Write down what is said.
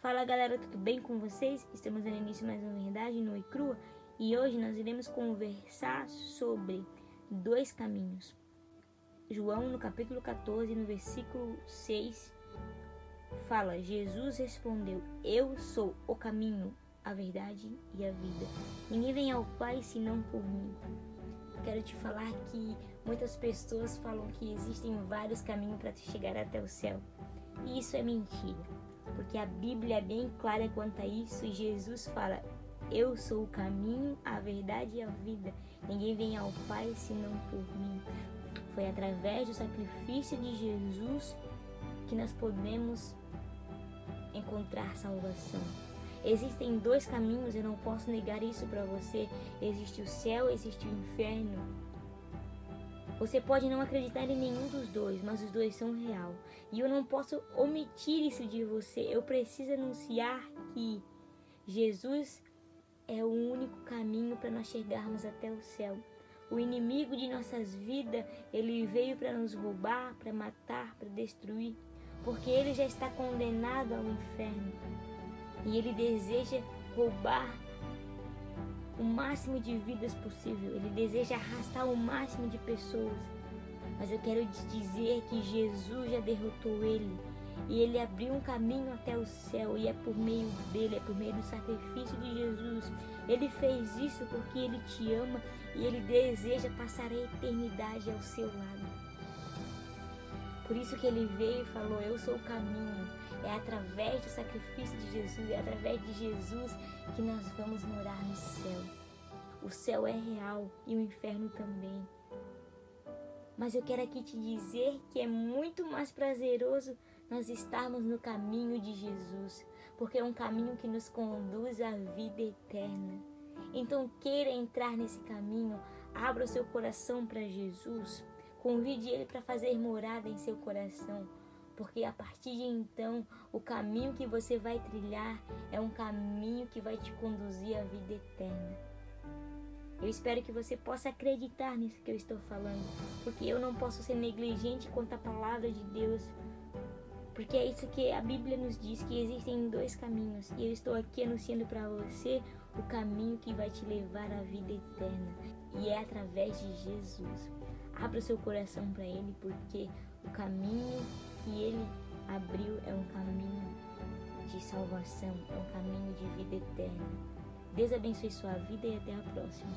Fala galera, tudo bem com vocês? Estamos dando início mais uma verdade no crua e hoje nós iremos conversar sobre dois caminhos. João no capítulo 14, no versículo 6, fala: Jesus respondeu: Eu sou o caminho, a verdade e a vida. Ninguém vem ao Pai senão por mim. Quero te falar que muitas pessoas falam que existem vários caminhos para chegar até o céu. E isso é mentira, porque a Bíblia é bem clara quanto a isso e Jesus fala: Eu sou o caminho, a verdade e a vida. Ninguém vem ao Pai senão por mim. Foi através do sacrifício de Jesus que nós podemos encontrar salvação. Existem dois caminhos, eu não posso negar isso para você. Existe o céu, existe o inferno. Você pode não acreditar em nenhum dos dois, mas os dois são real. E eu não posso omitir isso de você. Eu preciso anunciar que Jesus é o único caminho para nós chegarmos até o céu. O inimigo de nossas vidas, ele veio para nos roubar, para matar, para destruir, porque ele já está condenado ao inferno e ele deseja roubar o máximo de vidas possível, ele deseja arrastar o máximo de pessoas. Mas eu quero te dizer que Jesus já derrotou ele e ele abriu um caminho até o céu e é por meio dele, é por meio do sacrifício de Jesus. Ele fez isso porque ele te ama e ele deseja passar a eternidade ao seu lado. Por isso que ele veio e falou: Eu sou o caminho. É através do sacrifício de Jesus, é através de Jesus que nós vamos morar no céu. O céu é real e o inferno também. Mas eu quero aqui te dizer que é muito mais prazeroso nós estarmos no caminho de Jesus, porque é um caminho que nos conduz à vida eterna. Então, queira entrar nesse caminho, abra o seu coração para Jesus, Convide ele para fazer morada em seu coração, porque a partir de então o caminho que você vai trilhar é um caminho que vai te conduzir à vida eterna. Eu espero que você possa acreditar nisso que eu estou falando, porque eu não posso ser negligente quanto à palavra de Deus, porque é isso que a Bíblia nos diz que existem dois caminhos e eu estou aqui anunciando para você o caminho que vai te levar à vida eterna e é através de Jesus. Abra seu coração para Ele, porque o caminho que Ele abriu é um caminho de salvação, é um caminho de vida eterna. Deus abençoe sua vida e até a próxima.